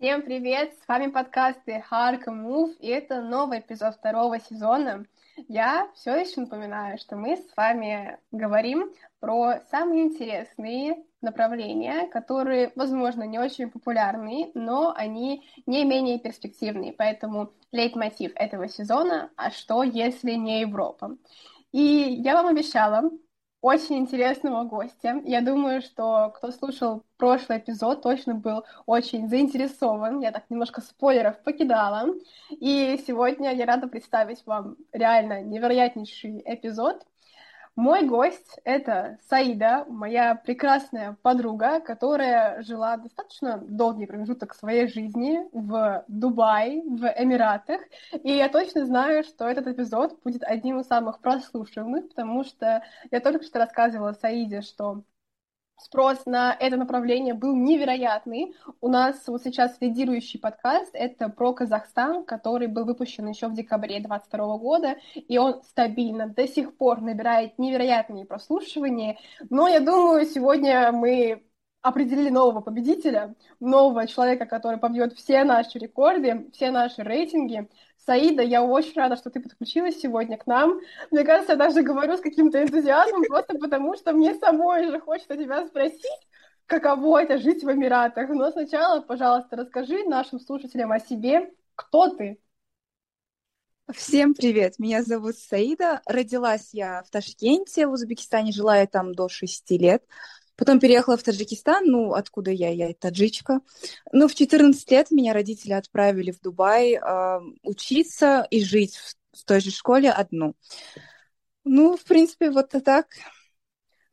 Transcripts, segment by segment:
Всем привет! С вами подкасты Hark Move, и это новый эпизод второго сезона. Я все еще напоминаю, что мы с вами говорим про самые интересные направления, которые, возможно, не очень популярны, но они не менее перспективные. Поэтому лейтмотив этого сезона «А что, если не Европа?». И я вам обещала, очень интересного гостя. Я думаю, что кто слушал прошлый эпизод, точно был очень заинтересован. Я так немножко спойлеров покидала. И сегодня я рада представить вам реально невероятнейший эпизод. Мой гость — это Саида, моя прекрасная подруга, которая жила достаточно долгий промежуток своей жизни в Дубае, в Эмиратах. И я точно знаю, что этот эпизод будет одним из самых прослушиваемых, потому что я только что рассказывала Саиде, что спрос на это направление был невероятный. У нас вот сейчас лидирующий подкаст — это про Казахстан, который был выпущен еще в декабре 2022 года, и он стабильно до сих пор набирает невероятные прослушивания. Но я думаю, сегодня мы определили нового победителя, нового человека, который побьет все наши рекорды, все наши рейтинги. Саида, я очень рада, что ты подключилась сегодня к нам. Мне кажется, я даже говорю с каким-то энтузиазмом, просто потому что мне самой же хочется тебя спросить, каково это жить в Эмиратах. Но сначала, пожалуйста, расскажи нашим слушателям о себе, кто ты. Всем привет, меня зовут Саида. Родилась я в Ташкенте, в Узбекистане, жила я там до 6 лет. Потом переехала в Таджикистан, ну, откуда я, я таджичка. Ну, в 14 лет меня родители отправили в Дубай э, учиться и жить в, в той же школе одну. Ну, в принципе, вот так.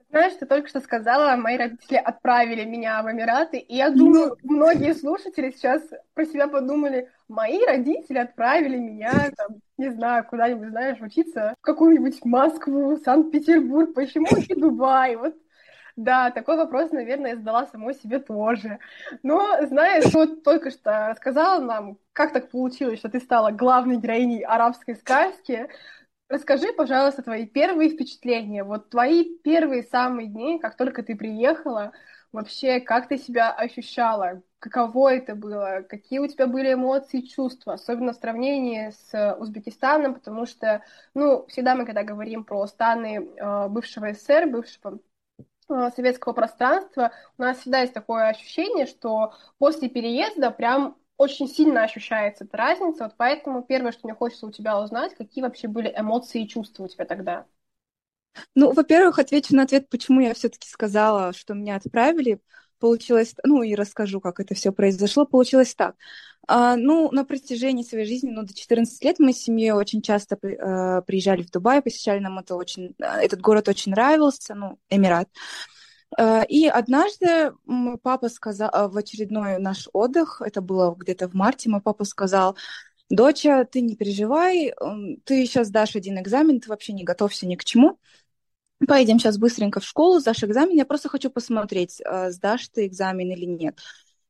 Знаешь, ты только что сказала, мои родители отправили меня в Эмираты, и я думаю, ну... многие слушатели сейчас про себя подумали, мои родители отправили меня, там, не знаю, куда-нибудь, знаешь, учиться в какую-нибудь Москву, Санкт-Петербург, почему не Дубай? Вот да, такой вопрос, наверное, я задала самой себе тоже. Но, знаешь, вот только что рассказала нам, как так получилось, что ты стала главной героиней арабской сказки. Расскажи, пожалуйста, твои первые впечатления, вот твои первые самые дни, как только ты приехала, вообще, как ты себя ощущала, каково это было, какие у тебя были эмоции, чувства, особенно в сравнении с Узбекистаном, потому что, ну, всегда мы, когда говорим про страны э, бывшего СССР, бывшего советского пространства, у нас всегда есть такое ощущение, что после переезда прям очень сильно ощущается эта разница, вот поэтому первое, что мне хочется у тебя узнать, какие вообще были эмоции и чувства у тебя тогда? Ну, во-первых, отвечу на ответ, почему я все-таки сказала, что меня отправили. Получилось, ну и расскажу, как это все произошло. Получилось так. А, ну, на протяжении своей жизни, ну, до 14 лет мы с семьей очень часто э, приезжали в Дубай, посещали нам это очень, э, этот город очень нравился, ну, Эмират. Э, и однажды мой папа сказал, в очередной наш отдых, это было где-то в марте, мой папа сказал, доча, ты не переживай, ты сейчас дашь один экзамен, ты вообще не готовься ни к чему. Поедем сейчас быстренько в школу, сдашь экзамен, я просто хочу посмотреть, э, сдашь ты экзамен или нет.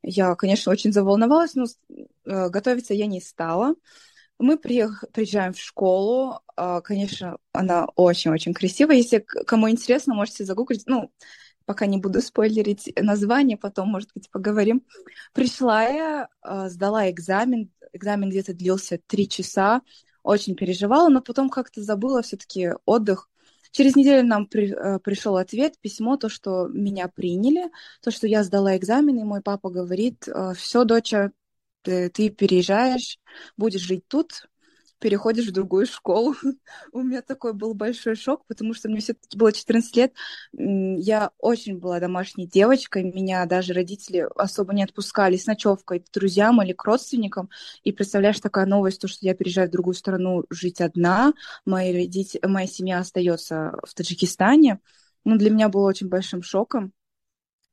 Я, конечно, очень заволновалась, но готовиться я не стала. Мы приезжаем в школу. Конечно, она очень-очень красивая. Если кому интересно, можете загуглить. Ну, пока не буду спойлерить название, потом, может быть, поговорим. Пришла я, сдала экзамен, экзамен где-то длился три часа, очень переживала, но потом как-то забыла все-таки отдых. Через неделю нам при, а, пришел ответ, письмо, то, что меня приняли, то, что я сдала экзамен, и мой папа говорит, «А, все, доча, ты, ты переезжаешь, будешь жить тут, переходишь в другую школу. У меня такой был большой шок, потому что мне все-таки было 14 лет. Я очень была домашней девочкой, меня даже родители особо не отпускали с ночевкой к друзьям или к родственникам. И представляешь, такая новость, то, что я переезжаю в другую страну жить одна, мои родители, моя семья остается в Таджикистане. Ну, для меня было очень большим шоком.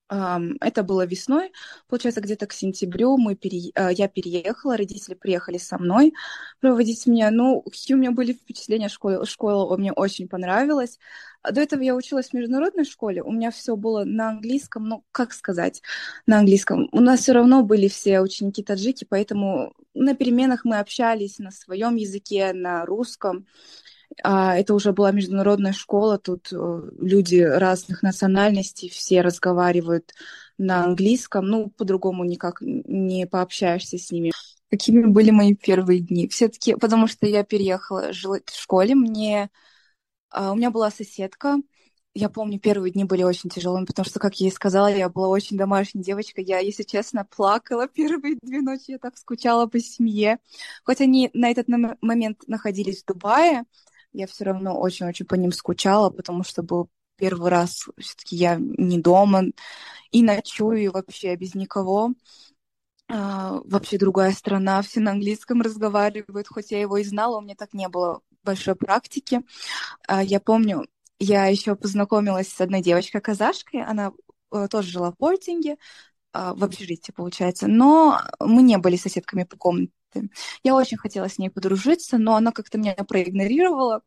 Это было весной, получается, где-то к сентябрю мы пере... А, я переехала, родители приехали со мной проводить меня. Ну, какие у меня были впечатления школы? Школа мне очень понравилась. До этого я училась в международной школе, у меня все было на английском, ну, как сказать, на английском. У нас все равно были все ученики таджики, поэтому на переменах мы общались на своем языке, на русском. А, это уже была международная школа, тут э, люди разных национальностей, все разговаривают на английском, ну, по-другому никак не пообщаешься с ними. Какими были мои первые дни? Все-таки, потому что я переехала жить в школе, мне а, у меня была соседка, я помню, первые дни были очень тяжелыми, потому что, как я и сказала, я была очень домашней девочкой. Я, если честно, плакала первые две ночи, я так скучала по семье. Хоть они на этот момент находились в Дубае, я все равно очень-очень по ним скучала, потому что был первый раз все-таки я не дома и ночую вообще без никого. А, вообще другая страна, все на английском разговаривают, хоть я его и знала, у меня так не было большой практики. А, я помню, я еще познакомилась с одной девочкой-казашкой, она э, тоже жила в Портинге, а, в общежитии, получается, но мы не были соседками по комнате. Я очень хотела с ней подружиться, но она как-то меня проигнорировала.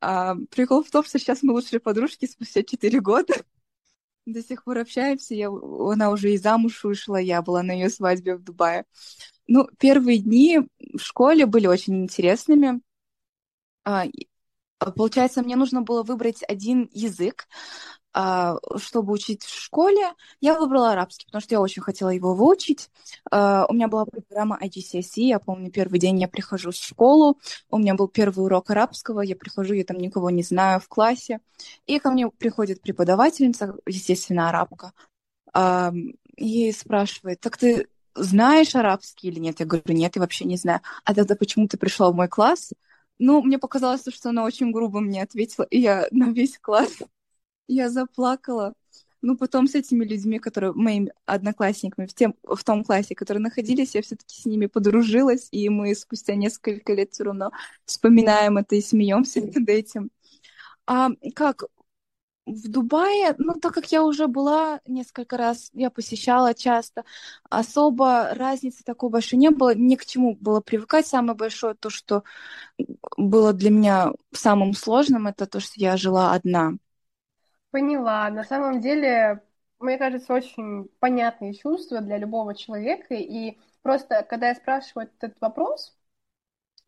А, прикол в том, что сейчас мы лучшие подружки спустя 4 года. До сих пор общаемся. Я, она уже и замуж вышла, я была на ее свадьбе в Дубае. Ну, первые дни в школе были очень интересными. А, а, получается, мне нужно было выбрать один язык, чтобы учить в школе. Я выбрала арабский, потому что я очень хотела его выучить. А, у меня была программа IGCSE, я помню, первый день я прихожу в школу, у меня был первый урок арабского, я прихожу, я там никого не знаю в классе, и ко мне приходит преподавательница, естественно, арабка, и спрашивает, так ты знаешь арабский или нет? Я говорю, нет, я вообще не знаю. А тогда почему ты пришла в мой класс? Ну, мне показалось, что она очень грубо мне ответила, и я на весь класс, я заплакала. Ну, потом с этими людьми, которые моими одноклассниками в, тем, в том классе, которые находились, я все-таки с ними подружилась, и мы спустя несколько лет все равно вспоминаем это и смеемся над этим. А как в Дубае, ну, так как я уже была несколько раз, я посещала часто, особо разницы такой большой не было, ни к чему было привыкать. Самое большое то, что было для меня самым сложным, это то, что я жила одна. Поняла. На самом деле, мне кажется, очень понятные чувства для любого человека, и просто, когда я спрашиваю этот вопрос,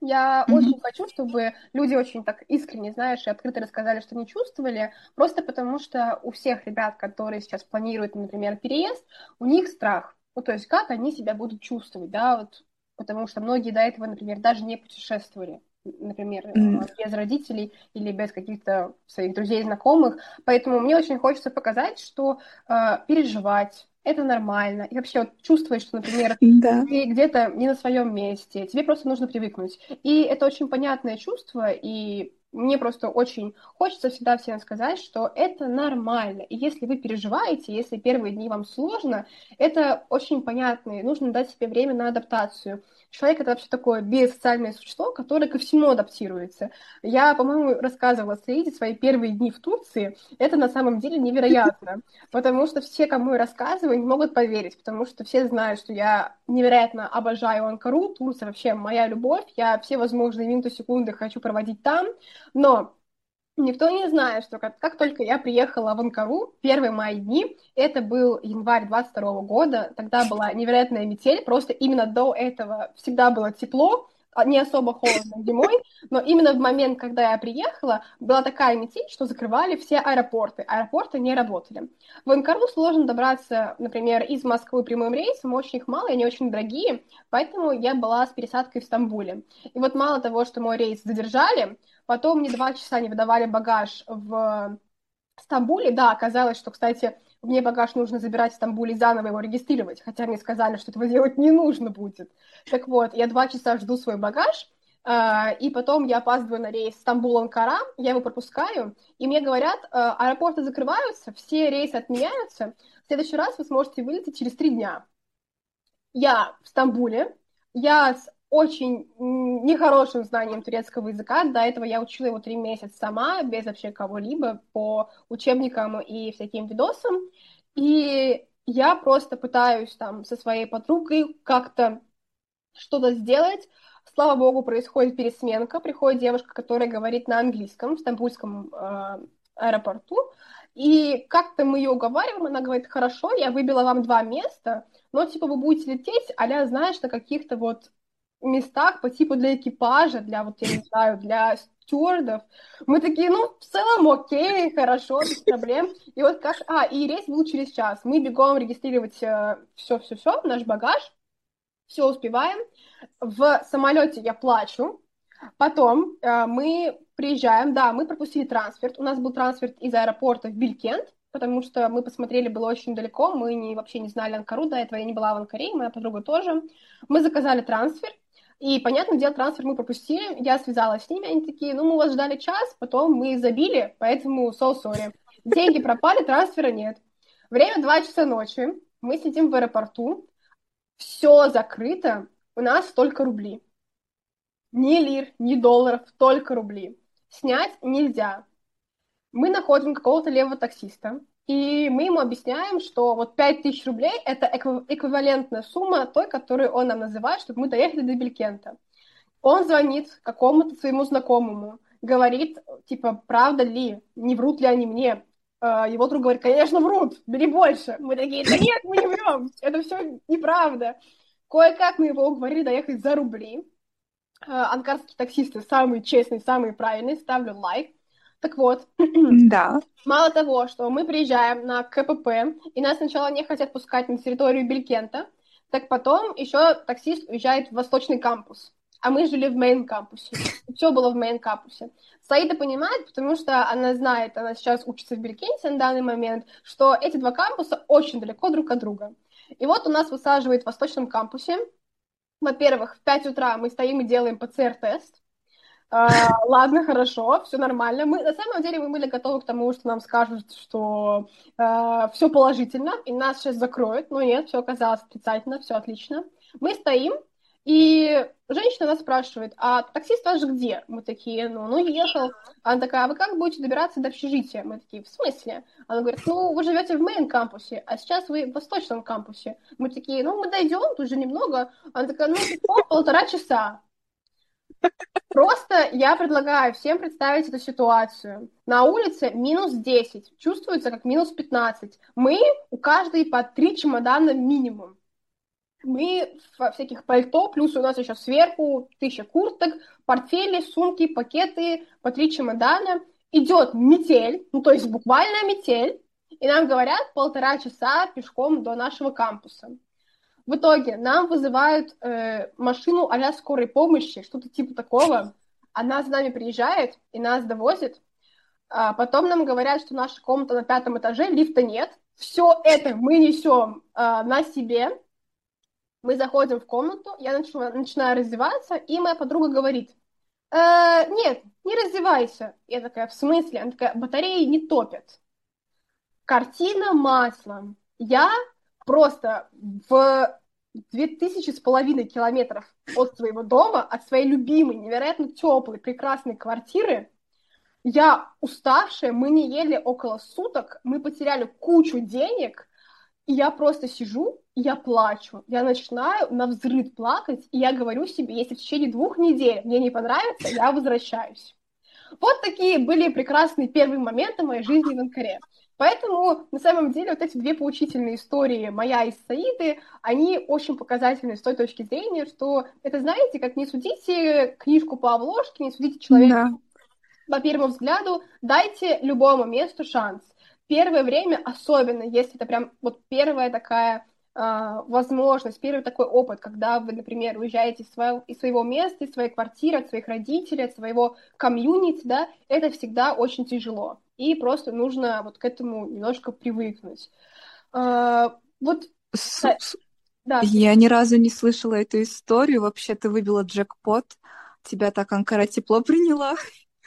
я mm-hmm. очень хочу, чтобы люди очень так искренне, знаешь, и открыто рассказали, что не чувствовали, просто потому что у всех ребят, которые сейчас планируют, например, переезд, у них страх. Ну, то есть как они себя будут чувствовать, да, вот, потому что многие до этого, например, даже не путешествовали например, mm. без родителей или без каких-то своих друзей, знакомых. Поэтому мне очень хочется показать, что э, переживать, это нормально. И вообще вот чувствовать, что, например, да. ты где-то не на своем месте, тебе просто нужно привыкнуть. И это очень понятное чувство, и мне просто очень хочется всегда всем сказать, что это нормально. И если вы переживаете, если первые дни вам сложно, это очень понятно, и нужно дать себе время на адаптацию. Человек — это вообще такое биосоциальное существо, которое ко всему адаптируется. Я, по-моему, рассказывала Саиде свои первые дни в Турции. Это на самом деле невероятно, потому что все, кому я рассказываю, не могут поверить, потому что все знают, что я невероятно обожаю Анкару, Турция вообще моя любовь, я все возможные минуты, секунды хочу проводить там, но Никто не знает, что как, как только я приехала в Анкару, первые мои дни, это был январь 22 года, тогда была невероятная метель, просто именно до этого всегда было тепло, не особо холодно зимой, но именно в момент, когда я приехала, была такая метель, что закрывали все аэропорты. Аэропорты не работали. В Анкару сложно добраться, например, из Москвы прямым рейсом, очень их мало, и они очень дорогие, поэтому я была с пересадкой в Стамбуле. И вот мало того, что мой рейс задержали, Потом мне два часа не выдавали багаж в Стамбуле. Да, оказалось, что, кстати, мне багаж нужно забирать в Стамбуле и заново его регистрировать, хотя мне сказали, что этого делать не нужно будет. Так вот, я два часа жду свой багаж, а, и потом я опаздываю на рейс Стамбул-Анкара, я его пропускаю, и мне говорят, а, аэропорты закрываются, все рейсы отменяются, в следующий раз вы сможете вылететь через три дня. Я в Стамбуле, я с очень нехорошим знанием турецкого языка. До этого я учила его три месяца сама, без вообще кого-либо, по учебникам и всяким видосам. И я просто пытаюсь там со своей подругой как-то что-то сделать. Слава богу, происходит пересменка. Приходит девушка, которая говорит на английском в стамбульском э, аэропорту. И как-то мы ее уговариваем, она говорит, хорошо, я выбила вам два места, но типа вы будете лететь, а знаешь, на каких-то вот местах по типу для экипажа, для, вот, я не знаю, для стюардов. Мы такие, ну, в целом окей, хорошо, без проблем. И вот как... А, и рейс был через час. Мы бегом регистрировать все-все-все, наш багаж, все успеваем. В самолете я плачу. Потом э, мы приезжаем, да, мы пропустили трансфер. У нас был трансфер из аэропорта в Билькент, потому что мы посмотрели, было очень далеко, мы не, вообще не знали Анкару, до этого я не была в Анкаре, моя подруга тоже. Мы заказали трансфер, и, понятно, дело, трансфер мы пропустили, я связалась с ними, они такие, ну, мы вас ждали час, потом мы забили, поэтому so sorry. Деньги пропали, трансфера нет. Время 2 часа ночи, мы сидим в аэропорту, все закрыто, у нас только рубли. Ни лир, ни долларов, только рубли. Снять нельзя. Мы находим какого-то левого таксиста, и мы ему объясняем, что вот 5000 рублей – это эквивалентная сумма той, которую он нам называет, чтобы мы доехали до Белькента. Он звонит какому-то своему знакомому, говорит, типа, правда ли, не врут ли они мне. А, его друг говорит, конечно, врут, бери больше. Мы такие, да нет, мы не врем, это все неправда. Кое-как мы его уговорили доехать за рубли. А, анкарские таксисты самые честные, самые правильные, ставлю лайк. Так вот, да. мало того, что мы приезжаем на КПП, и нас сначала не хотят пускать на территорию Белькента, так потом еще таксист уезжает в восточный кампус, а мы жили в мейн-кампусе. Все было в мейн-кампусе. Саида понимает, потому что она знает, она сейчас учится в Белькенте на данный момент, что эти два кампуса очень далеко друг от друга. И вот у нас высаживает в восточном кампусе. Во-первых, в 5 утра мы стоим и делаем ПЦР-тест. А, ладно, хорошо, все нормально. Мы на самом деле мы были готовы к тому, что нам скажут, что а, все положительно, и нас сейчас закроют. Но нет, все оказалось отрицательно, все отлично. Мы стоим, и женщина нас спрашивает, а таксист ваш где? Мы такие, ну, ну, ехал. Она такая, а вы как будете добираться до общежития? Мы такие, в смысле? Она говорит, ну, вы живете в мейн-кампусе, а сейчас вы в восточном кампусе. Мы такие, ну, мы дойдем, тут же немного. Она такая, ну, полтора часа. Просто я предлагаю всем представить эту ситуацию. На улице минус 10, чувствуется как минус 15. Мы у каждой по три чемодана минимум. Мы во всяких пальто, плюс у нас еще сверху тысяча курток, портфели, сумки, пакеты, по три чемодана. Идет метель, ну то есть буквально метель, и нам говорят полтора часа пешком до нашего кампуса. В итоге нам вызывают э, машину а скорой помощи, что-то типа такого. Она за нами приезжает и нас довозит. А потом нам говорят, что наша комната на пятом этаже, лифта нет. Все это мы несем э, на себе. Мы заходим в комнату, я начинаю, начинаю раздеваться, и моя подруга говорит, э, нет, не раздевайся. Я такая, в смысле? Она такая, батареи не топят. Картина маслом. Я просто в две тысячи с половиной километров от своего дома, от своей любимой, невероятно теплой, прекрасной квартиры, я уставшая, мы не ели около суток, мы потеряли кучу денег, и я просто сижу, и я плачу. Я начинаю на взрыв плакать, и я говорю себе, если в течение двух недель мне не понравится, я возвращаюсь. Вот такие были прекрасные первые моменты моей жизни в Анкаре. Поэтому, на самом деле, вот эти две поучительные истории, моя и Саиды, они очень показательны с той точки зрения, что это, знаете, как не судите книжку по обложке, не судите человека да. по первому взгляду, дайте любому месту шанс. Первое время, особенно если это прям вот первая такая а, возможность, первый такой опыт, когда вы, например, уезжаете из своего, из своего места, из своей квартиры, от своих родителей, от своего комьюнити, да, это всегда очень тяжело. И просто нужно вот к этому немножко привыкнуть. А, вот... Да. Я ни разу не слышала эту историю. Вообще, ты выбила джекпот. Тебя так Анкара тепло приняла.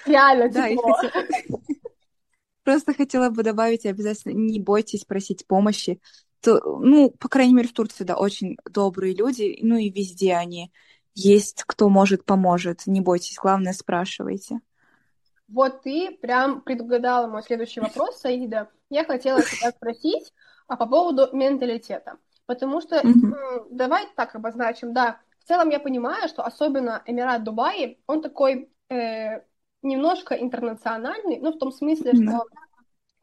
Реально тепло. Просто хотела бы добавить обязательно, не бойтесь просить помощи то, ну, по крайней мере, в Турции, да, очень добрые люди, ну и везде они есть, кто может, поможет. Не бойтесь, главное, спрашивайте. Вот ты прям предугадала мой следующий вопрос, Саида. Я хотела тебя спросить а по поводу менталитета. Потому что, mm-hmm. давай так обозначим, да, в целом я понимаю, что особенно Эмират Дубаи, он такой э, немножко интернациональный, ну, в том смысле, mm-hmm. что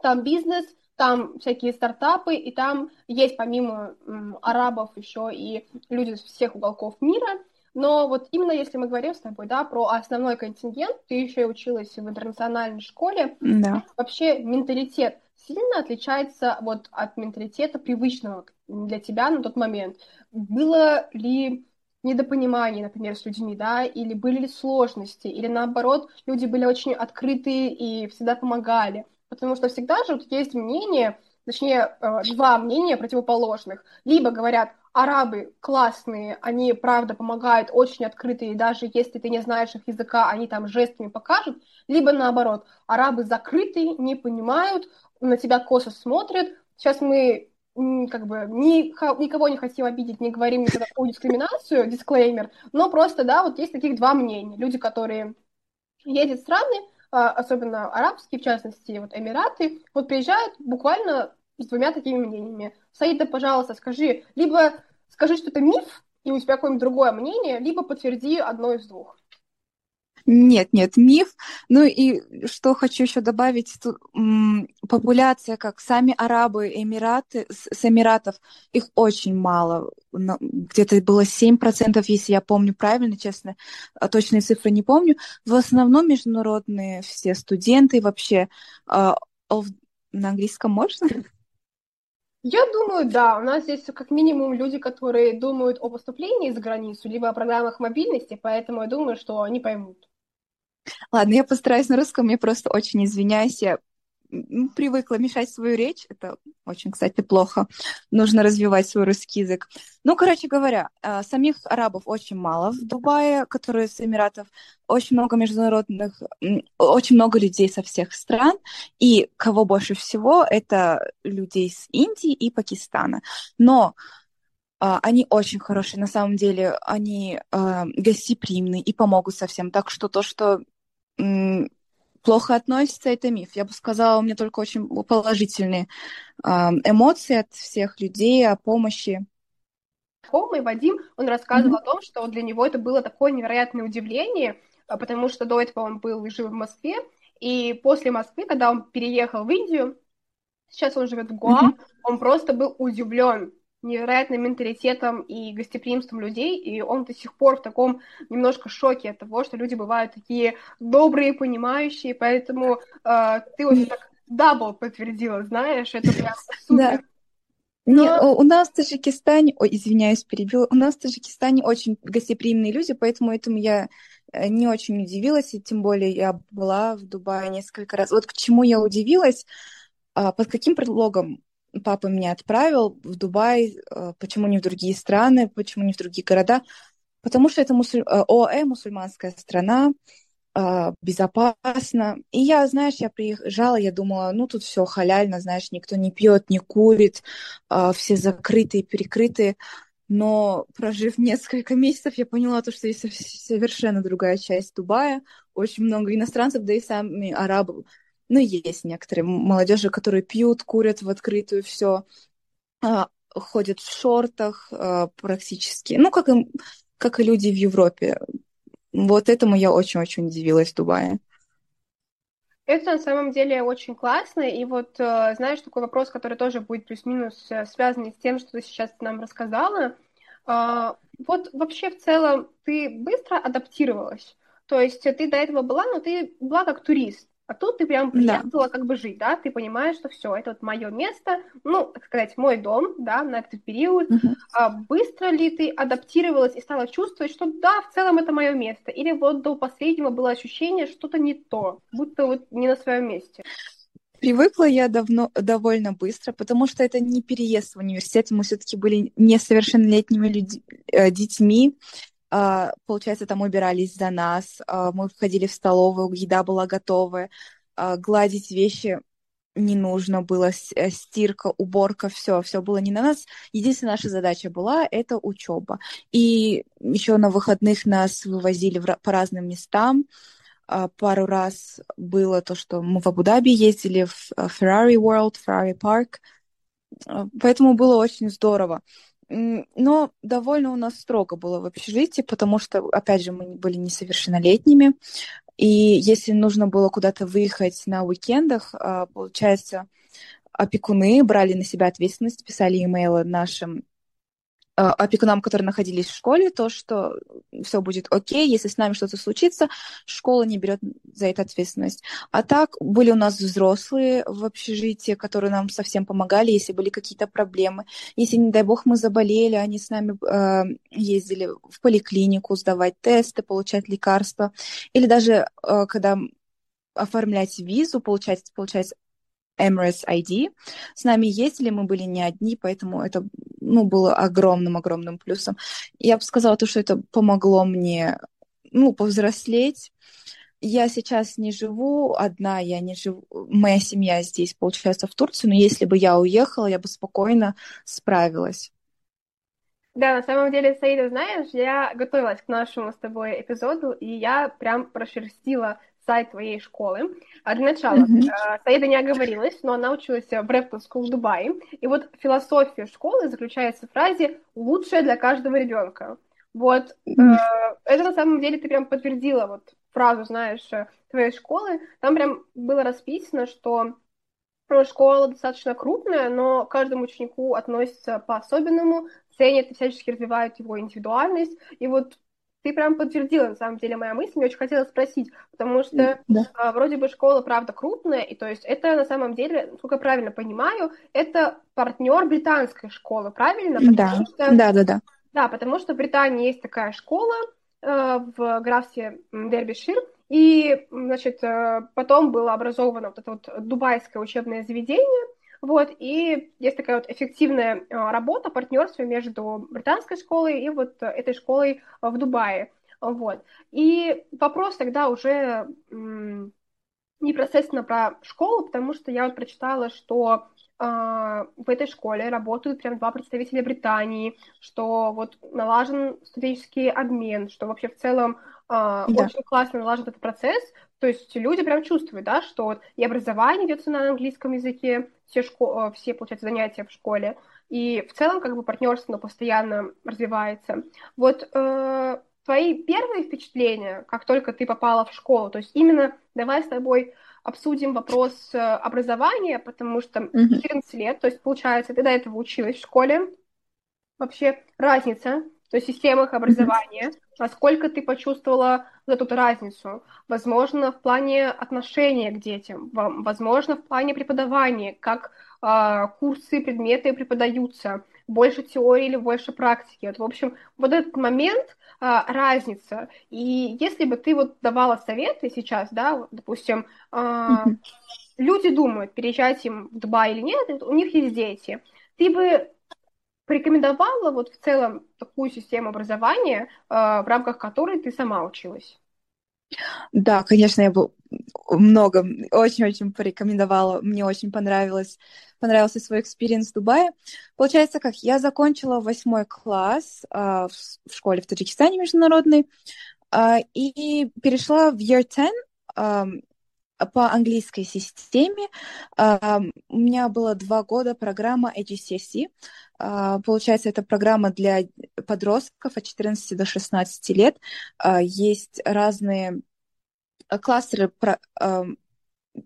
там бизнес там всякие стартапы, и там есть помимо м, арабов еще и люди из всех уголков мира. Но вот именно если мы говорим с тобой, да, про основной контингент, ты еще и училась в интернациональной школе, да. вообще менталитет сильно отличается вот от менталитета привычного для тебя на тот момент. Было ли недопонимание, например, с людьми, да, или были ли сложности, или наоборот, люди были очень открытые и всегда помогали. Потому что всегда же вот есть мнение, точнее, э, два мнения противоположных. Либо говорят, арабы классные, они правда помогают, очень открытые, даже если ты не знаешь их языка, они там жестами покажут, либо наоборот, арабы закрытые, не понимают, на тебя косо смотрят. Сейчас мы как бы ни, никого не хотим обидеть, не говорим ни про дискриминацию, дисклеймер, но просто, да, вот есть таких два мнения. Люди, которые ездят в страны, а, особенно арабские, в частности, вот Эмираты, вот приезжают буквально с двумя такими мнениями. Саида, пожалуйста, скажи, либо скажи, что это миф, и у тебя какое-нибудь другое мнение, либо подтверди одно из двух. Нет, нет, миф. Ну и что хочу еще добавить, тут, м, популяция, как сами арабы, Эмираты, с, с Эмиратов, их очень мало. Где-то было 7%, если я помню правильно, честно, а точные цифры не помню. В основном международные все студенты вообще. Э, на английском можно? Я думаю, да. У нас здесь как минимум люди, которые думают о поступлении за границу, либо о программах мобильности, поэтому я думаю, что они поймут. Ладно, я постараюсь на русском, я просто очень извиняюсь, я привыкла мешать свою речь, это очень, кстати, плохо. Нужно развивать свой русский язык. Ну, короче говоря, э, самих арабов очень мало в Дубае, которые с Эмиратов, очень много международных, очень много людей со всех стран, и кого больше всего, это людей с Индии и Пакистана. Но Uh, они очень хорошие, на самом деле, они uh, гостеприимны и помогут совсем. Так что то, что плохо относится, это миф. Я бы сказала, у меня только очень положительные эмоции от всех людей о помощи. Знакомый Вадим, он рассказывал mm-hmm. о том, что для него это было такое невероятное удивление, а, потому что до этого он был и жил в Москве, и после Москвы, когда он переехал в Индию, сейчас он живет в Гуа, mm-hmm. он просто был удивлен невероятным менталитетом и гостеприимством людей, и он до сих пор в таком немножко шоке от того, что люди бывают такие добрые, понимающие, поэтому э, ты вот так double подтвердила, знаешь, это прям супер. Да. Но... Не, у нас в Таджикистане, ой, извиняюсь, перебила, у нас в Таджикистане очень гостеприимные люди, поэтому этому я э, не очень удивилась, и тем более я была в Дубае несколько раз. Вот к чему я удивилась, а, под каким предлогом папа меня отправил в Дубай, э, почему не в другие страны, почему не в другие города, потому что это мусуль... Э, ОАЭ, мусульманская страна, э, безопасно. И я, знаешь, я приезжала, я думала, ну тут все халяльно, знаешь, никто не пьет, не курит, все закрытые, перекрытые. Но прожив несколько месяцев, я поняла то, что есть совершенно другая часть Дубая, очень много иностранцев, да и сами арабы ну, есть некоторые молодежи, которые пьют, курят в открытую все, а, ходят в шортах а, практически. Ну, как и, как и люди в Европе. Вот этому я очень-очень удивилась в Дубае. Это на самом деле очень классно. И вот, э, знаешь, такой вопрос, который тоже будет плюс-минус э, связан с тем, что ты сейчас нам рассказала. А, вот вообще в целом ты быстро адаптировалась? То есть ты до этого была, но ты была как турист. А тут ты прям приехала да. как бы жить, да, ты понимаешь, что все, это вот мое место, ну, так сказать, мой дом, да, на этот период. Угу. А быстро ли ты адаптировалась и стала чувствовать, что да, в целом это мое место? Или вот до последнего было ощущение, что-то не то, будто вот не на своем месте? Привыкла я давно, довольно быстро, потому что это не переезд в университет, мы все-таки были несовершеннолетними людь- э, детьми, получается, там убирались за нас, uh, мы входили в столовую, еда была готовая, uh, гладить вещи не нужно было, э, стирка, уборка, все, все было не на нас. Единственная наша задача была это учеба. И еще на выходных нас вывозили по разным местам. Пару раз было то, что мы в Абу-Даби ездили в Ferrari World, Ferrari Park. Поэтому было очень здорово. Но довольно у нас строго было в общежитии, потому что, опять же, мы были несовершеннолетними. И если нужно было куда-то выехать на уикендах, а, получается, опекуны брали на себя ответственность, писали имейлы нашим опекунам, которые находились в школе, то, что все будет окей, если с нами что-то случится, школа не берет за это ответственность. А так были у нас взрослые в общежитии, которые нам совсем помогали, если были какие-то проблемы. Если, не дай бог, мы заболели, они с нами э, ездили в поликлинику сдавать тесты, получать лекарства. Или даже э, когда оформлять визу, получать, получать Emirates ID. С нами ездили, мы были не одни, поэтому это ну, было огромным-огромным плюсом. Я бы сказала, то, что это помогло мне ну, повзрослеть. Я сейчас не живу одна, я не живу, моя семья здесь, получается, в Турции, но если бы я уехала, я бы спокойно справилась. Да, на самом деле, Саида, знаешь, я готовилась к нашему с тобой эпизоду, и я прям прошерстила сайт твоей школы. А для начала, mm-hmm. Саида не оговорилась, но она училась в Рэптон School в Дубае. И вот философия школы заключается в фразе «лучшее для каждого ребенка». Вот mm-hmm. это на самом деле ты прям подтвердила вот фразу, знаешь, э, твоей школы. Там прям было расписано, что школа достаточно крупная, но каждому ученику относится по-особенному, ценят и всячески развивают его индивидуальность. И вот ты прям подтвердила, на самом деле, моя мысль. Мне очень хотелось спросить, потому что да. а, вроде бы школа, правда, крупная, и то есть это на самом деле, насколько я правильно понимаю, это партнер британской школы, правильно? Потому да, что, да, да, да. Да, потому что в Британии есть такая школа э, в графстве Дербишир, и, значит, э, потом было образовано вот это вот дубайское учебное заведение, вот, и есть такая вот эффективная а, работа, партнерство между британской школой и вот этой школой в Дубае. Вот. И вопрос тогда уже непосредственно про школу, потому что я вот прочитала, что э, в этой школе работают прям два представителя Британии, что вот налажен студенческий обмен, что вообще в целом э, да. очень классно налажен этот процесс, то есть люди прям чувствуют, да, что вот и образование ведется на английском языке, все, шко... Э, все, получается, занятия в школе, и в целом как бы партнерство постоянно развивается. Вот э, твои первые впечатления, как только ты попала в школу, то есть именно давай с тобой обсудим вопрос э, образования, потому что 14 лет, то есть получается, ты до этого училась в школе, вообще разница то есть системах образования, насколько ты почувствовала вот эту разницу, возможно, в плане отношения к детям, возможно, в плане преподавания, как э, курсы, предметы преподаются, больше теории или больше практики. Вот, в общем, вот этот момент, э, разница. И если бы ты вот давала советы сейчас, да, вот, допустим, э, люди думают, переезжать им в Дубай или нет, у них есть дети, ты бы порекомендовала вот в целом такую систему образования, э, в рамках которой ты сама училась? Да, конечно, я бы много, очень-очень порекомендовала. Мне очень понравилось, понравился свой experience в Дубае. Получается, как я закончила восьмой класс а, в, в школе в Таджикистане международной а, и перешла в year 10 а, по английской системе. А, у меня было два года программа AGCSE. А, получается, это программа для подростков от 14 до 16 лет. А, есть разные кластеры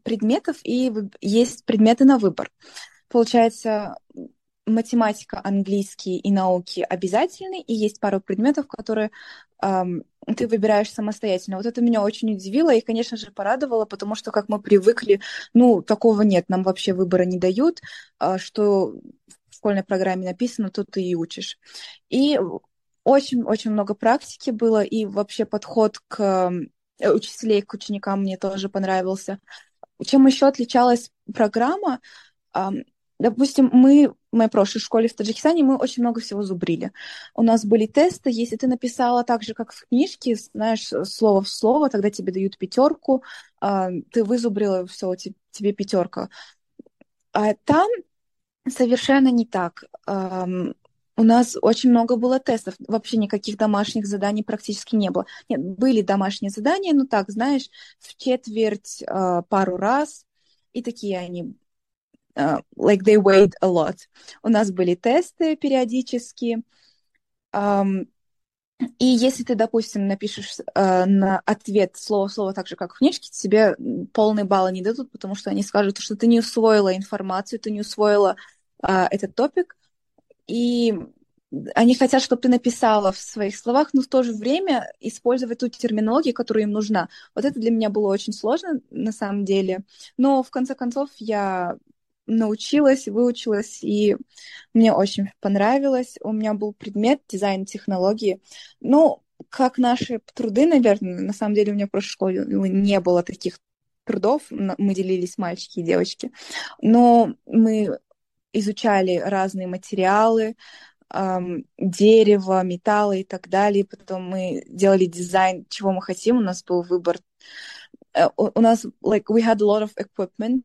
предметов и есть предметы на выбор. Получается, математика, английский и науки обязательны, и есть пару предметов, которые ты выбираешь самостоятельно. Вот это меня очень удивило и, конечно же, порадовало, потому что, как мы привыкли, ну, такого нет, нам вообще выбора не дают, э, что в школьной программе написано, то ты и учишь. И очень-очень много практики было, и вообще подход к э, учителей, к ученикам мне тоже понравился. Чем еще отличалась программа? Допустим, мы в моей прошлой школе в Таджикистане мы очень много всего зубрили. У нас были тесты, если ты написала так же, как в книжке, знаешь, слово в слово, тогда тебе дают пятерку, а, ты вызубрила, все, тебе пятерка. А там совершенно не так. У нас очень много было тестов, вообще никаких домашних заданий практически не было. Нет, были домашние задания, но так, знаешь, в четверть а, пару раз, и такие они uh, like they weighed a lot. У нас были тесты периодически. Um, и если ты, допустим, напишешь uh, на ответ слово-слово так же, как в книжке, тебе полные баллы не дадут, потому что они скажут, что ты не усвоила информацию, ты не усвоила uh, этот топик. И они хотят, чтобы ты написала в своих словах, но в то же время использовать ту терминологию, которая им нужна. Вот это для меня было очень сложно на самом деле. Но в конце концов я научилась, выучилась, и мне очень понравилось. У меня был предмет дизайн технологии. Ну, как наши труды, наверное, на самом деле у меня в прошлой школе не было таких трудов, мы делились мальчики и девочки, но мы изучали разные материалы, эм, дерево, металлы и так далее. Потом мы делали дизайн, чего мы хотим. У нас был выбор. Uh, у нас, like, we had a lot of equipment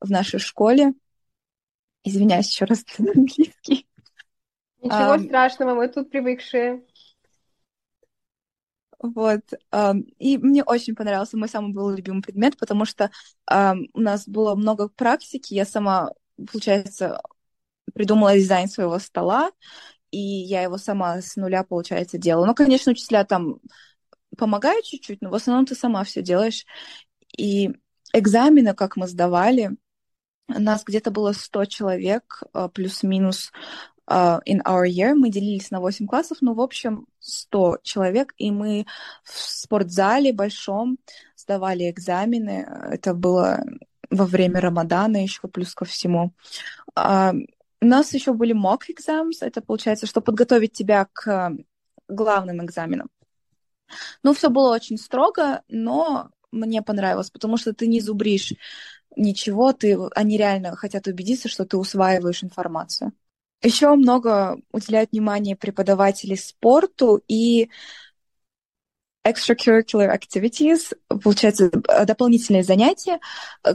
в нашей школе. Извиняюсь еще раз за английский. Ничего um, страшного, мы тут привыкшие. Вот. И мне очень понравился мой самый был любимый предмет, потому что у нас было много практики. Я сама, получается, придумала дизайн своего стола, и я его сама с нуля, получается, делала. Ну, конечно, учителя там помогают чуть-чуть, но в основном ты сама все делаешь. И экзамены, как мы сдавали, нас где-то было 100 человек, а, плюс-минус uh, in our year. Мы делились на 8 классов, ну, в общем, 100 человек, и мы в спортзале большом сдавали экзамены. Это было во время Рамадана еще плюс ко всему. Uh, у нас еще были mock exams, это получается, что подготовить тебя к главным экзаменам. Ну, все было очень строго, но мне понравилось, потому что ты не зубришь ничего, ты, они реально хотят убедиться, что ты усваиваешь информацию. Еще много уделяют внимание преподаватели спорту и extracurricular activities, получается, дополнительные занятия,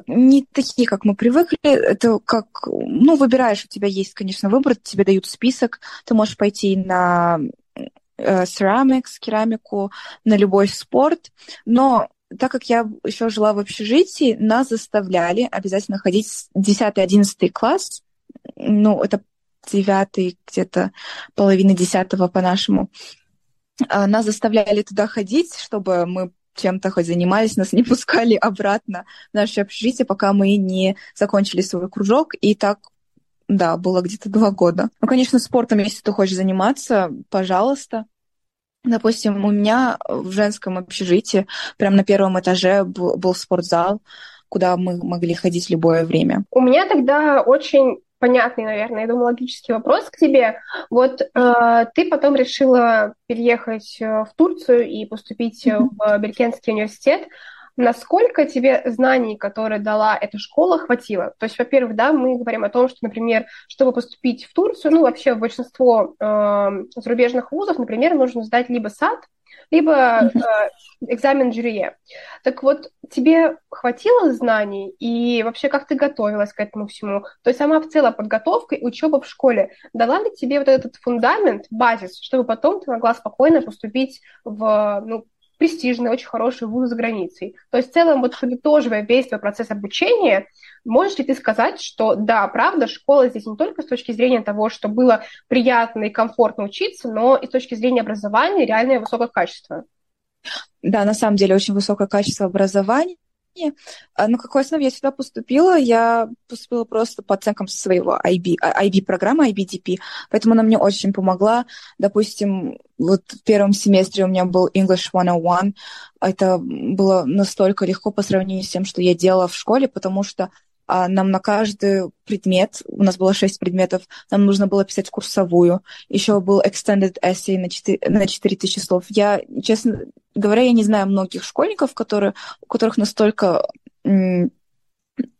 не такие, как мы привыкли, это как, ну, выбираешь, у тебя есть, конечно, выбор, тебе дают список, ты можешь пойти на э, ceramics, керамику, на любой спорт, но так как я еще жила в общежитии, нас заставляли обязательно ходить 10-11 класс, ну, это девятый, где-то половина десятого по-нашему. А, нас заставляли туда ходить, чтобы мы чем-то хоть занимались, нас не пускали обратно в наше общежитие, пока мы не закончили свой кружок. И так, да, было где-то два года. Ну, конечно, спортом, если ты хочешь заниматься, пожалуйста. Допустим, у меня в женском общежитии, прямо на первом этаже был, спортзал, куда мы могли ходить любое время. У меня тогда очень понятный, наверное, я думаю, логический вопрос к тебе. Вот э, ты потом решила переехать э, в Турцию и поступить mm-hmm. в Белькенский университет. Насколько тебе знаний, которые дала эта школа, хватило? То есть, во-первых, да, мы говорим о том, что, например, чтобы поступить в Турцию, ну, вообще в большинство э, зарубежных вузов, например, нужно сдать либо САД, либо э, экзамен жюрие. Так вот, тебе хватило знаний и вообще как ты готовилась к этому всему? То есть сама в целом подготовка и учеба в школе дала ли тебе вот этот фундамент, базис, чтобы потом ты могла спокойно поступить в ну, престижный, очень хороший вуз за границей. То есть в целом, вот подытоживая весь твой процесс обучения, можешь ли ты сказать, что да, правда, школа здесь не только с точки зрения того, что было приятно и комфортно учиться, но и с точки зрения образования реальное высокое качество? Да, на самом деле очень высокое качество образования. А на какой основе я сюда поступила? Я поступила просто по оценкам своего IB, IB-программы, IBDP, поэтому она мне очень помогла. Допустим, вот в первом семестре у меня был English 101. Это было настолько легко по сравнению с тем, что я делала в школе, потому что а нам на каждый предмет, у нас было шесть предметов, нам нужно было писать курсовую. Еще был extended essay на 4, на 4000 слов. Я, честно говоря, я не знаю многих школьников, которые, у которых настолько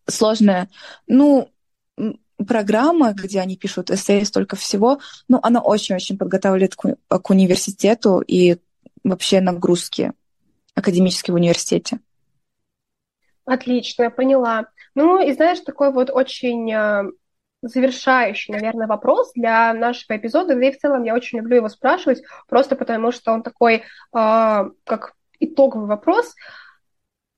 сложная, ну, программа, где они пишут эссе, столько всего, ну, она очень-очень подготавливает к, к университету и вообще нагрузки академические в университете. Отлично, я поняла. Ну, и знаешь, такой вот очень э, завершающий, наверное, вопрос для нашего эпизода, да и в целом я очень люблю его спрашивать, просто потому что он такой, э, как итоговый вопрос.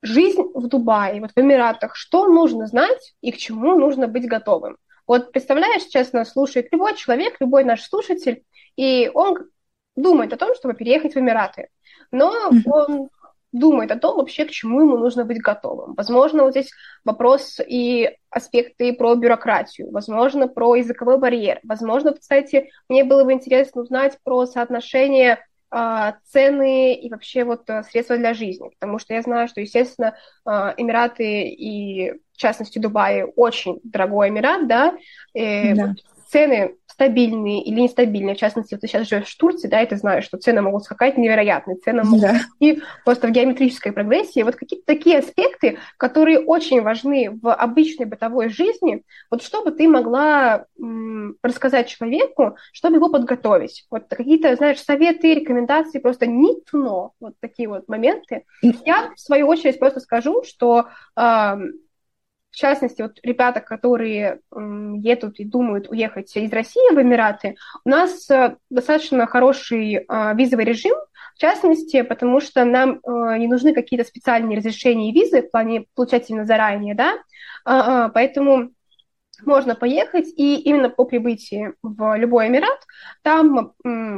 Жизнь в Дубае, вот в Эмиратах, что нужно знать и к чему нужно быть готовым? Вот представляешь, честно, слушает любой человек, любой наш слушатель, и он думает о том, чтобы переехать в Эмираты. Но он думает о том вообще, к чему ему нужно быть готовым. Возможно, вот здесь вопрос и аспекты про бюрократию, возможно, про языковой барьер. Возможно, кстати, мне было бы интересно узнать про соотношение а, цены и вообще вот а, средства для жизни, потому что я знаю, что, естественно, а, Эмираты и, в частности, Дубай очень дорогой Эмират, да, и да. Цены стабильные или нестабильные. В частности, вот ты сейчас живешь в Турции, да, и ты знаешь, что цены могут скакать невероятные, цены могут да. идти просто в геометрической прогрессии. Вот какие-то такие аспекты, которые очень важны в обычной бытовой жизни, вот чтобы ты могла м, рассказать человеку, чтобы его подготовить. Вот какие-то, знаешь, советы, рекомендации, просто need to know, вот такие вот моменты. Я, в свою очередь, просто скажу, что э, в частности, вот ребята, которые едут и думают уехать из России в Эмираты, у нас э, достаточно хороший а, визовый режим, в частности, потому что нам э, не нужны какие-то специальные разрешения и визы в плане получать именно заранее, да, а, а, поэтому можно поехать, и именно по прибытии в любой Эмират. Там,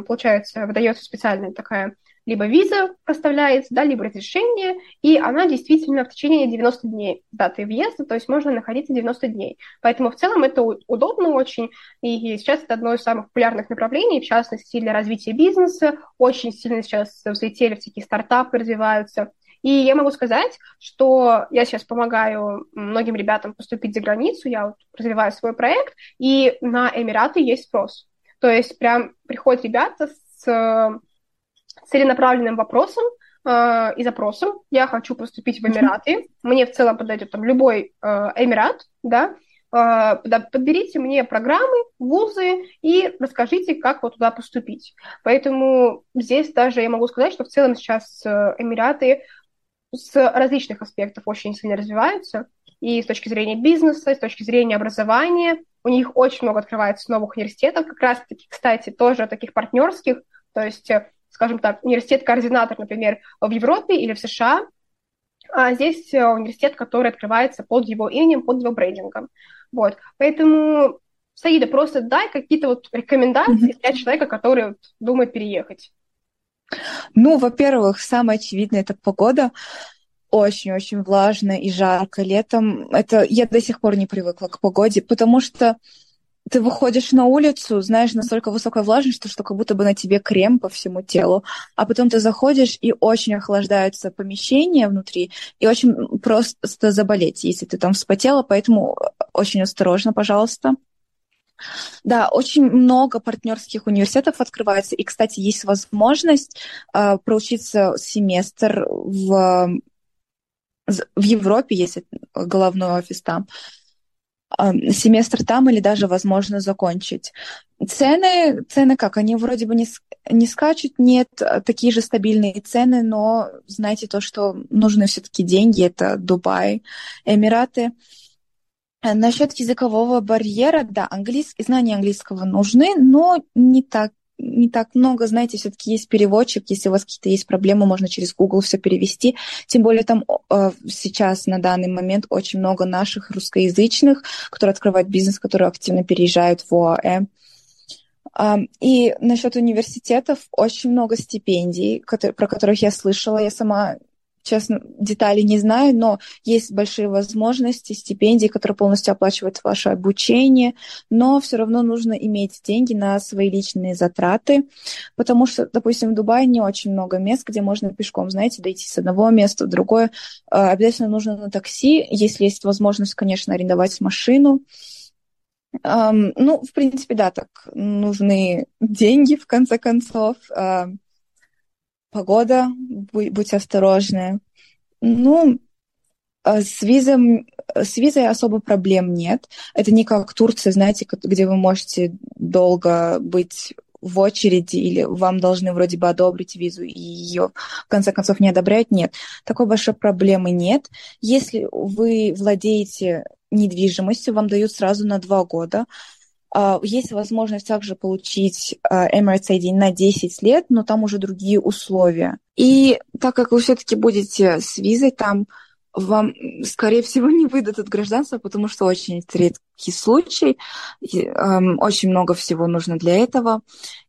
получается, выдается специальная такая либо виза проставляется, да, либо разрешение, и она действительно в течение 90 дней даты въезда, то есть можно находиться 90 дней. Поэтому в целом это удобно очень, и сейчас это одно из самых популярных направлений, в частности, для развития бизнеса. Очень сильно сейчас взлетели всякие стартапы, развиваются. И я могу сказать, что я сейчас помогаю многим ребятам поступить за границу, я вот развиваю свой проект, и на Эмираты есть спрос. То есть прям приходят ребята с целенаправленным вопросом э, и запросом. Я хочу поступить в Эмираты. Мне в целом подойдет там любой э, Эмират, да. Э, подберите мне программы, вузы и расскажите, как вот туда поступить. Поэтому здесь даже я могу сказать, что в целом сейчас э, Эмираты с различных аспектов очень сильно развиваются. И с точки зрения бизнеса, и с точки зрения образования. У них очень много открывается новых университетов, как раз-таки, кстати, тоже таких партнерских. То есть э, скажем так, университет-координатор, например, в Европе или в США, а здесь э, университет, который открывается под его именем, под его брендингом. Вот. Поэтому, Саида, просто дай какие-то вот рекомендации mm-hmm. для человека, который думает переехать. Ну, во-первых, самое очевидное – это погода. Очень-очень влажно и жарко летом. Это я до сих пор не привыкла к погоде, потому что ты выходишь на улицу, знаешь, настолько высокая влажность, что, что как будто бы на тебе крем по всему телу, а потом ты заходишь, и очень охлаждаются помещения внутри, и очень просто заболеть, если ты там вспотела, поэтому очень осторожно, пожалуйста. Да, очень много партнерских университетов открывается, и, кстати, есть возможность э, проучиться семестр в в Европе есть головной офис там, семестр там или даже, возможно, закончить. Цены, цены как? Они вроде бы не, не скачут, нет, а, такие же стабильные цены, но знаете то, что нужны все-таки деньги, это Дубай, Эмираты. Э, Насчет языкового барьера, да, английский, знания английского нужны, но не так не так много, знаете, все-таки есть переводчик, если у вас какие-то есть проблемы, можно через Google все перевести. Тем более там э, сейчас на данный момент очень много наших русскоязычных, которые открывают бизнес, которые активно переезжают в ОАЭ. И насчет университетов очень много стипендий, про которых я слышала. Я сама честно, деталей не знаю, но есть большие возможности, стипендии, которые полностью оплачивают ваше обучение, но все равно нужно иметь деньги на свои личные затраты, потому что, допустим, в Дубае не очень много мест, где можно пешком, знаете, дойти с одного места в другое. А, обязательно нужно на такси, если есть возможность, конечно, арендовать машину. Um, ну, в принципе, да, так нужны деньги, в конце концов. Uh, погода, будь, будь осторожны. Ну, а с, визом, с визой особо проблем нет. Это не как Турция, знаете, где вы можете долго быть в очереди или вам должны вроде бы одобрить визу и ее в конце концов не одобряют. Нет, такой большой проблемы нет. Если вы владеете недвижимостью, вам дают сразу на два года. А, есть возможность также получить а, Emirates ID на 10 лет, но там уже другие условия. И так как вы все-таки будете с визой, там вам, скорее всего, не выдадут гражданство, потому что очень редкий случай, эм, очень много всего нужно для этого.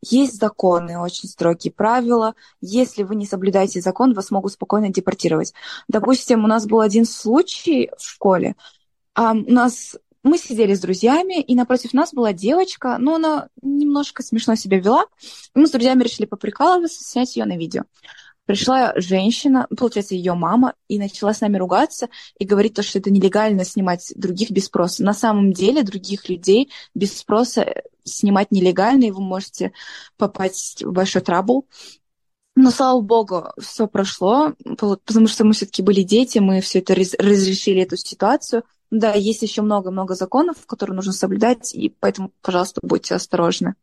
Есть законы, очень строгие правила. Если вы не соблюдаете закон, вас могут спокойно депортировать. Допустим, у нас был один случай в школе. у нас мы сидели с друзьями, и напротив нас была девочка, но она немножко смешно себя вела. И мы с друзьями решили поприкалываться, снять ее на видео пришла женщина, получается, ее мама, и начала с нами ругаться и говорить то, что это нелегально снимать других без спроса. На самом деле других людей без спроса э, снимать нелегально, и вы можете попасть в большой трабл. Но, слава богу, все прошло, потому что мы все-таки были дети, мы все это разрешили, эту ситуацию. Да, есть еще много-много законов, которые нужно соблюдать, и поэтому, пожалуйста, будьте осторожны.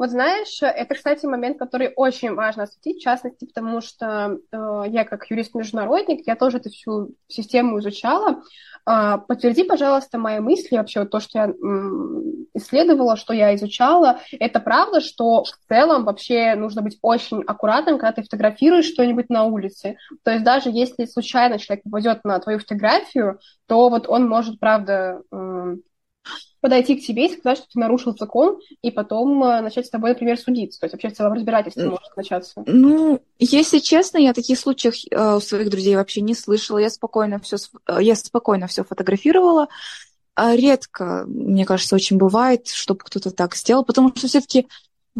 Вот знаешь, это, кстати, момент, который очень важно осветить, в частности, потому что э, я как юрист-международник, я тоже эту всю систему изучала. Э, подтверди, пожалуйста, мои мысли, вообще то, что я э, исследовала, что я изучала. Это правда, что в целом вообще нужно быть очень аккуратным, когда ты фотографируешь что-нибудь на улице. То есть даже если случайно человек попадет на твою фотографию, то вот он может, правда, э, подойти к тебе и сказать, что ты нарушил закон, и потом э, начать с тобой, например, судиться. То есть вообще в целом разбирательство может начаться. Ну, если честно, я таких случаев э, у своих друзей вообще не слышала. Я спокойно все, э, я спокойно все фотографировала. А редко, мне кажется, очень бывает, чтобы кто-то так сделал, потому что все-таки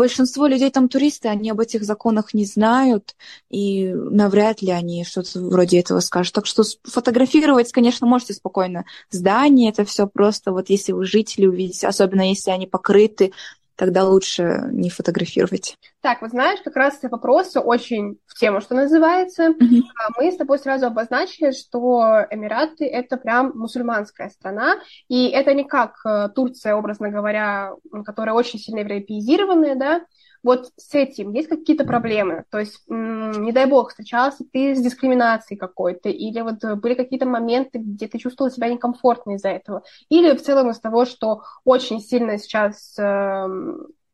большинство людей там туристы, они об этих законах не знают, и навряд ли они что-то вроде этого скажут. Так что фотографировать, конечно, можете спокойно здание, это все просто, вот если вы жители увидите, особенно если они покрыты тогда лучше не фотографировать. Так, вот знаешь, как раз вопросы очень в тему, что называется. Mm-hmm. Мы с тобой сразу обозначили, что Эмираты — это прям мусульманская страна, и это не как э, Турция, образно говоря, которая очень сильно европеизированная, да, вот с этим есть какие-то проблемы? То есть, не дай бог, встречался ты с дискриминацией какой-то, или вот были какие-то моменты, где ты чувствовал себя некомфортно из-за этого, или в целом из того, что очень сильно сейчас э,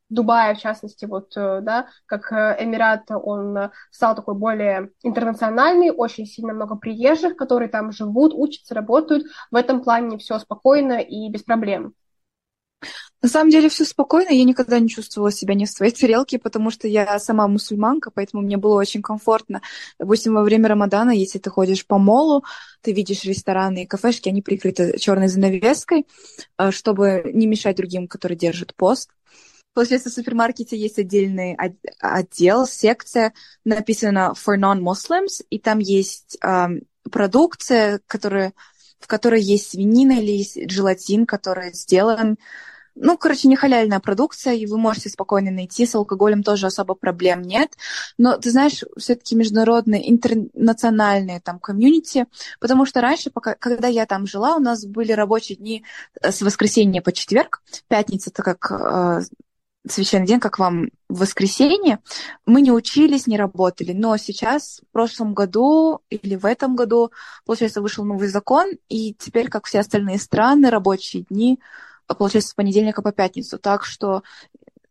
Дубая, в частности, вот, э, да, как э, Эмират, он стал такой более интернациональный, очень сильно много приезжих, которые там живут, учатся, работают. В этом плане все спокойно и без проблем. На самом деле все спокойно, я никогда не чувствовала себя не в своей тарелке, потому что я сама мусульманка, поэтому мне было очень комфортно. Допустим, во время Рамадана, если ты ходишь по молу, ты видишь рестораны и кафешки, они прикрыты черной занавеской, э, чтобы не мешать другим, которые держат пост. Получается, в супермаркете есть отдельный отдел, секция, написано for non-Muslims, и там есть э, продукция, которая, в которой есть свинина или есть желатин, который сделан ну, короче, не халяльная продукция, и вы можете спокойно найти, с алкоголем тоже особо проблем нет. Но, ты знаешь, все-таки международные, интернациональные там комьюнити, потому что раньше, пока, когда я там жила, у нас были рабочие дни э, с воскресенья по четверг, пятница, это как э, священный день, как вам в воскресенье, мы не учились, не работали. Но сейчас, в прошлом году или в этом году, получается, вышел новый закон, и теперь, как все остальные страны, рабочие дни получается, с понедельника по пятницу. Так что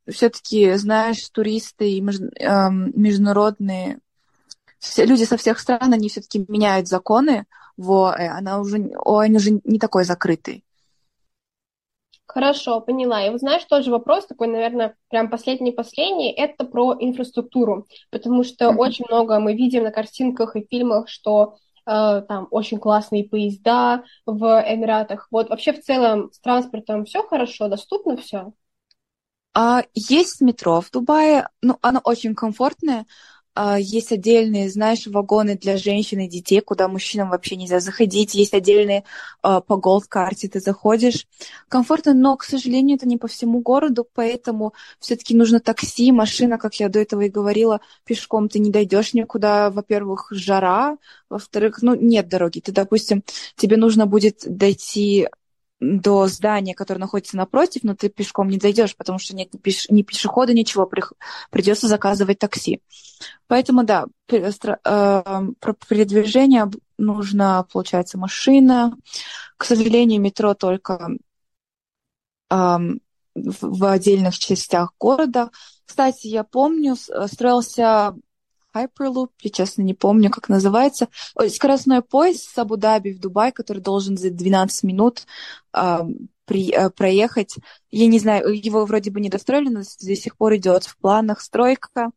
все-таки, знаешь, туристы и международные все, люди со всех стран, они все-таки меняют законы в ОАЭ. Она уже, ОАЭ уже не такой закрытый. Хорошо, поняла. И вот знаешь, тоже вопрос такой, наверное, прям последний-последний, это про инфраструктуру, потому что mm-hmm. очень много мы видим на картинках и фильмах, что Э, там очень классные поезда в Эмиратах. Вот вообще в целом с транспортом все хорошо, доступно все? А, есть метро в Дубае, ну, оно очень комфортное, есть отдельные, знаешь, вагоны для женщин и детей, куда мужчинам вообще нельзя заходить. Есть отдельные а, по голд-карте ты заходишь. Комфортно, но, к сожалению, это не по всему городу, поэтому все-таки нужно такси, машина, как я до этого и говорила, пешком ты не дойдешь никуда. Во-первых, жара, во-вторых, ну, нет дороги. Ты, допустим, тебе нужно будет дойти до здания, которое находится напротив, но ты пешком не дойдешь, потому что нет ни пешехода, ничего, придется заказывать такси. Поэтому, да, э, про передвижение нужна, получается, машина. К сожалению, метро только в отдельных частях города. Кстати, я помню, э, строился Hyperloop, я честно не помню, как называется. Ой, скоростной поезд с Абу-Даби в Дубай, который должен за 12 минут э, при, э, проехать. Я не знаю, его вроде бы не достроили, но до сих пор идет в планах стройка.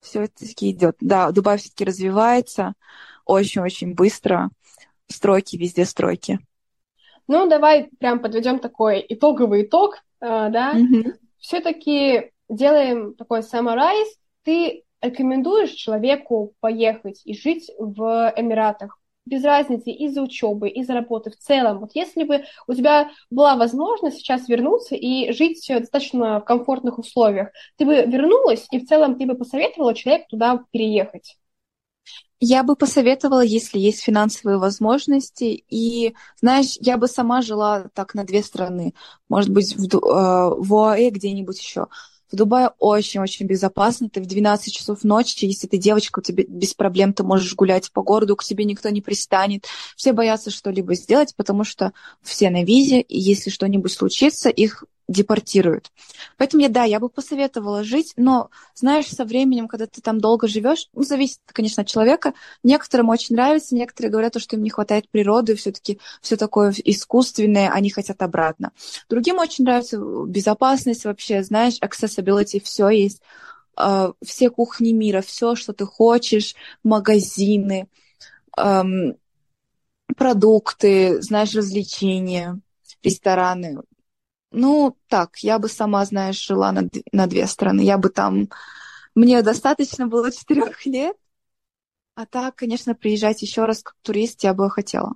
Все это таки идет. Да, Дубай все-таки развивается очень-очень быстро. Стройки, везде стройки. Ну, давай прям подведем такой итоговый итог, э, да. Mm-hmm. Все-таки делаем такой summarize. Ты рекомендуешь человеку поехать и жить в Эмиратах? без разницы из-за учебы, из-за работы в целом. Вот если бы у тебя была возможность сейчас вернуться и жить достаточно в комфортных условиях, ты бы вернулась и в целом ты бы посоветовала человеку туда переехать? Я бы посоветовала, если есть финансовые возможности. И, знаешь, я бы сама жила так на две страны. Может быть, в, э, в ОАЭ где-нибудь еще. В Дубае очень-очень безопасно. Ты в 12 часов ночи, если ты девочка, у тебя без проблем ты можешь гулять по городу, к тебе никто не пристанет. Все боятся что-либо сделать, потому что все на визе, и если что-нибудь случится, их депортируют. Поэтому я, да, я бы посоветовала жить, но, знаешь, со временем, когда ты там долго живешь, ну, зависит, конечно, от человека, некоторым очень нравится, некоторые говорят, что им не хватает природы, все-таки все такое искусственное, они хотят обратно. Другим очень нравится безопасность вообще, знаешь, accessibility, все есть, э, все кухни мира, все, что ты хочешь, магазины, продукты, знаешь, развлечения, рестораны, ну, так, я бы сама, знаешь, жила на, на две страны. Я бы там... Мне достаточно было четырех лет. А так, конечно, приезжать еще раз как турист я бы хотела.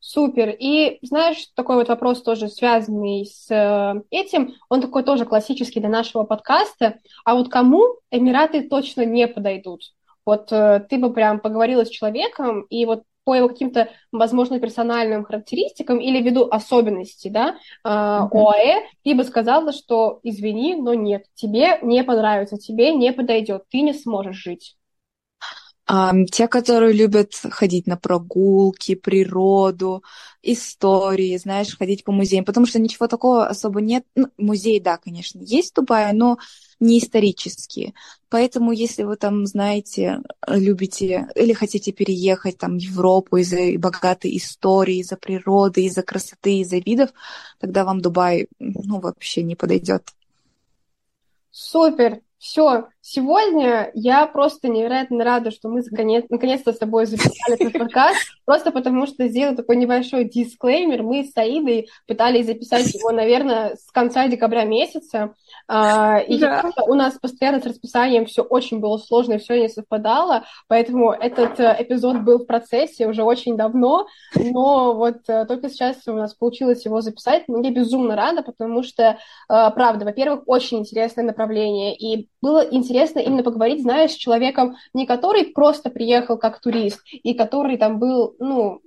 Супер. И знаешь, такой вот вопрос тоже связанный с э, этим, он такой тоже классический для нашего подкаста. А вот кому Эмираты точно не подойдут? Вот э, ты бы прям поговорила с человеком, и вот по его каким-то, возможно, персональным характеристикам или ввиду особенностей, да, mm-hmm. ОАЭ, ты бы сказала, что извини, но нет, тебе не понравится, тебе не подойдет, ты не сможешь жить. Те, которые любят ходить на прогулки, природу, истории, знаешь, ходить по музеям, потому что ничего такого особо нет. Ну, музей, да, конечно, есть в Дубае, но не исторические. Поэтому, если вы там, знаете, любите или хотите переехать там в Европу из-за богатой истории, из-за природы, из-за красоты, из-за видов, тогда вам Дубай, ну, вообще не подойдет. Супер! Все, сегодня я просто невероятно рада, что мы наконец- наконец-то с тобой записали этот подкаст, просто потому что сделал такой небольшой дисклеймер. Мы с Саидой пытались записать его, наверное, с конца декабря месяца, а, и да. у нас постоянно с расписанием все очень было сложно, и все не совпадало, поэтому этот э, эпизод был в процессе уже очень давно, но вот э, только сейчас у нас получилось его записать. Мне безумно рада, потому что, э, правда, во-первых, очень интересное направление, и было интересно именно поговорить, знаешь, с человеком, не который просто приехал как турист, и который там был, ну,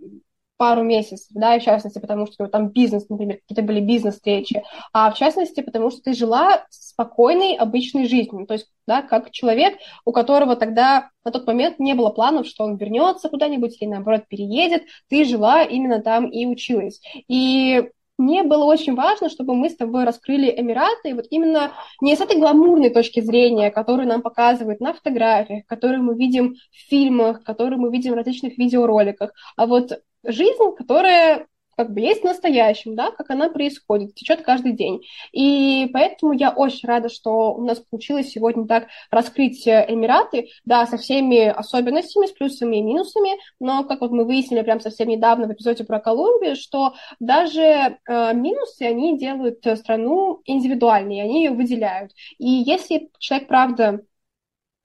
пару месяцев, да, и в частности, потому что там бизнес, например, какие-то были бизнес-встречи, а в частности, потому что ты жила спокойной, обычной жизнью, то есть, да, как человек, у которого тогда на тот момент не было планов, что он вернется куда-нибудь или, наоборот, переедет, ты жила именно там и училась. И мне было очень важно, чтобы мы с тобой раскрыли Эмираты, и вот именно не с этой гламурной точки зрения, которую нам показывают на фотографиях, которую мы видим в фильмах, которую мы видим в различных видеороликах, а вот жизнь, которая как бы есть в настоящем, да, как она происходит, течет каждый день. И поэтому я очень рада, что у нас получилось сегодня так раскрыть э, Эмираты, да, со всеми особенностями, с плюсами и минусами, но, как вот мы выяснили прям совсем недавно в эпизоде про Колумбию, что даже э, минусы, они делают страну индивидуальной, они ее выделяют. И если человек, правда,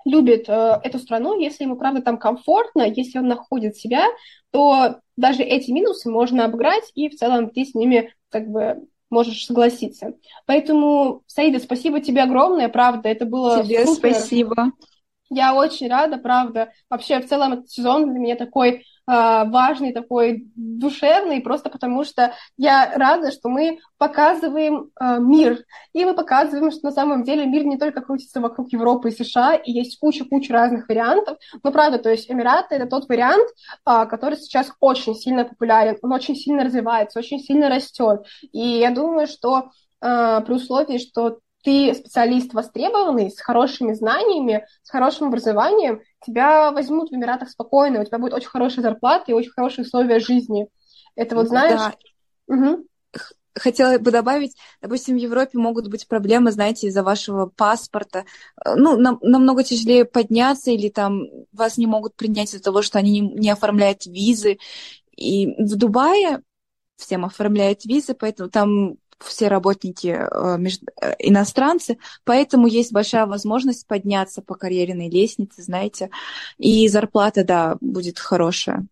любит э, эту страну, если ему, правда, там комфортно, если он находит себя, то даже эти минусы можно обыграть, и в целом ты с ними как бы можешь согласиться. Поэтому, Саида, спасибо тебе огромное, правда, это было Тебе супер. спасибо. Я очень рада, правда. Вообще, в целом, этот сезон для меня такой важный, такой душевный, просто потому что я рада, что мы показываем э, мир, и мы показываем, что на самом деле мир не только крутится вокруг Европы и США, и есть куча-куча разных вариантов, но правда, то есть Эмираты — это тот вариант, э, который сейчас очень сильно популярен, он очень сильно развивается, очень сильно растет, и я думаю, что э, при условии, что ты специалист востребованный, с хорошими знаниями, с хорошим образованием, тебя возьмут в Эмиратах спокойно, у тебя будет очень хорошая зарплата и очень хорошие условия жизни. Это вот знаешь... Да. Угу хотела бы добавить, допустим, в Европе могут быть проблемы, знаете, из-за вашего паспорта. Ну, нам, намного тяжелее подняться, или там вас не могут принять из-за того, что они не, не оформляют визы. И в Дубае всем оформляют визы, поэтому там все работники э, э, иностранцы, поэтому есть большая возможность подняться по карьерной лестнице, знаете, и зарплата, да, будет хорошая.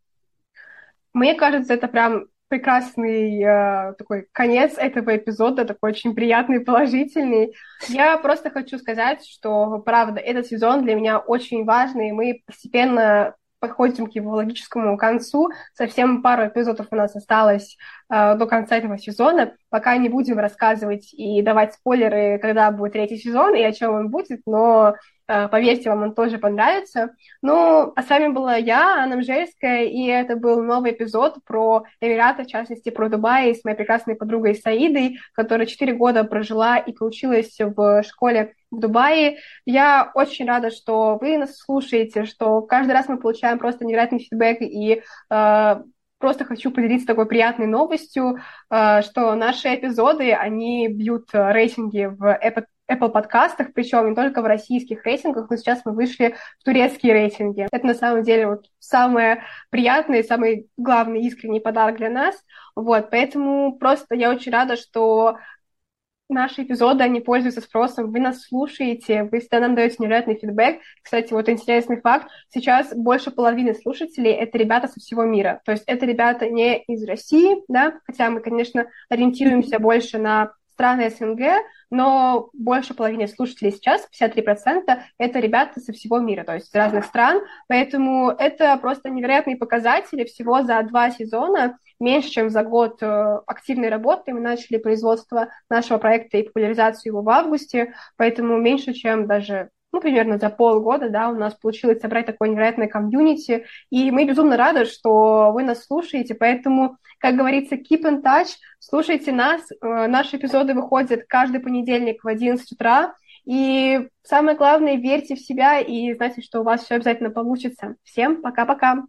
Мне кажется, это прям прекрасный э, такой конец этого эпизода, такой очень приятный, положительный. Я просто хочу сказать, что, правда, этот сезон для меня очень важный, мы постепенно подходим к его логическому концу. Совсем пару эпизодов у нас осталось до конца этого сезона. Пока не будем рассказывать и давать спойлеры, когда будет третий сезон и о чем он будет, но э, поверьте, вам он тоже понравится. Ну, а с вами была я, Анна Мжельская, и это был новый эпизод про Эмираты, в частности, про Дубай с моей прекрасной подругой Саидой, которая четыре года прожила и поучилась в школе в Дубае. Я очень рада, что вы нас слушаете, что каждый раз мы получаем просто невероятный фидбэк, и э, просто хочу поделиться такой приятной новостью, э, что наши эпизоды, они бьют рейтинги в Apple, Apple подкастах, причем не только в российских рейтингах, но сейчас мы вышли в турецкие рейтинги. Это на самом деле вот самое приятное самый главный искренний подарок для нас. Вот, поэтому просто я очень рада, что наши эпизоды, они пользуются спросом, вы нас слушаете, вы всегда нам даете невероятный фидбэк. Кстати, вот интересный факт, сейчас больше половины слушателей — это ребята со всего мира. То есть это ребята не из России, да, хотя мы, конечно, ориентируемся больше на страны СНГ, но больше половины слушателей сейчас, 53%, это ребята со всего мира, то есть из разных стран, поэтому это просто невероятные показатели всего за два сезона, меньше, чем за год э, активной работы. Мы начали производство нашего проекта и популяризацию его в августе, поэтому меньше, чем даже ну, примерно за полгода, да, у нас получилось собрать такое невероятное комьюнити, и мы безумно рады, что вы нас слушаете, поэтому, как говорится, keep in touch, слушайте нас, э, наши эпизоды выходят каждый понедельник в 11 утра, и самое главное, верьте в себя и знайте, что у вас все обязательно получится. Всем пока-пока!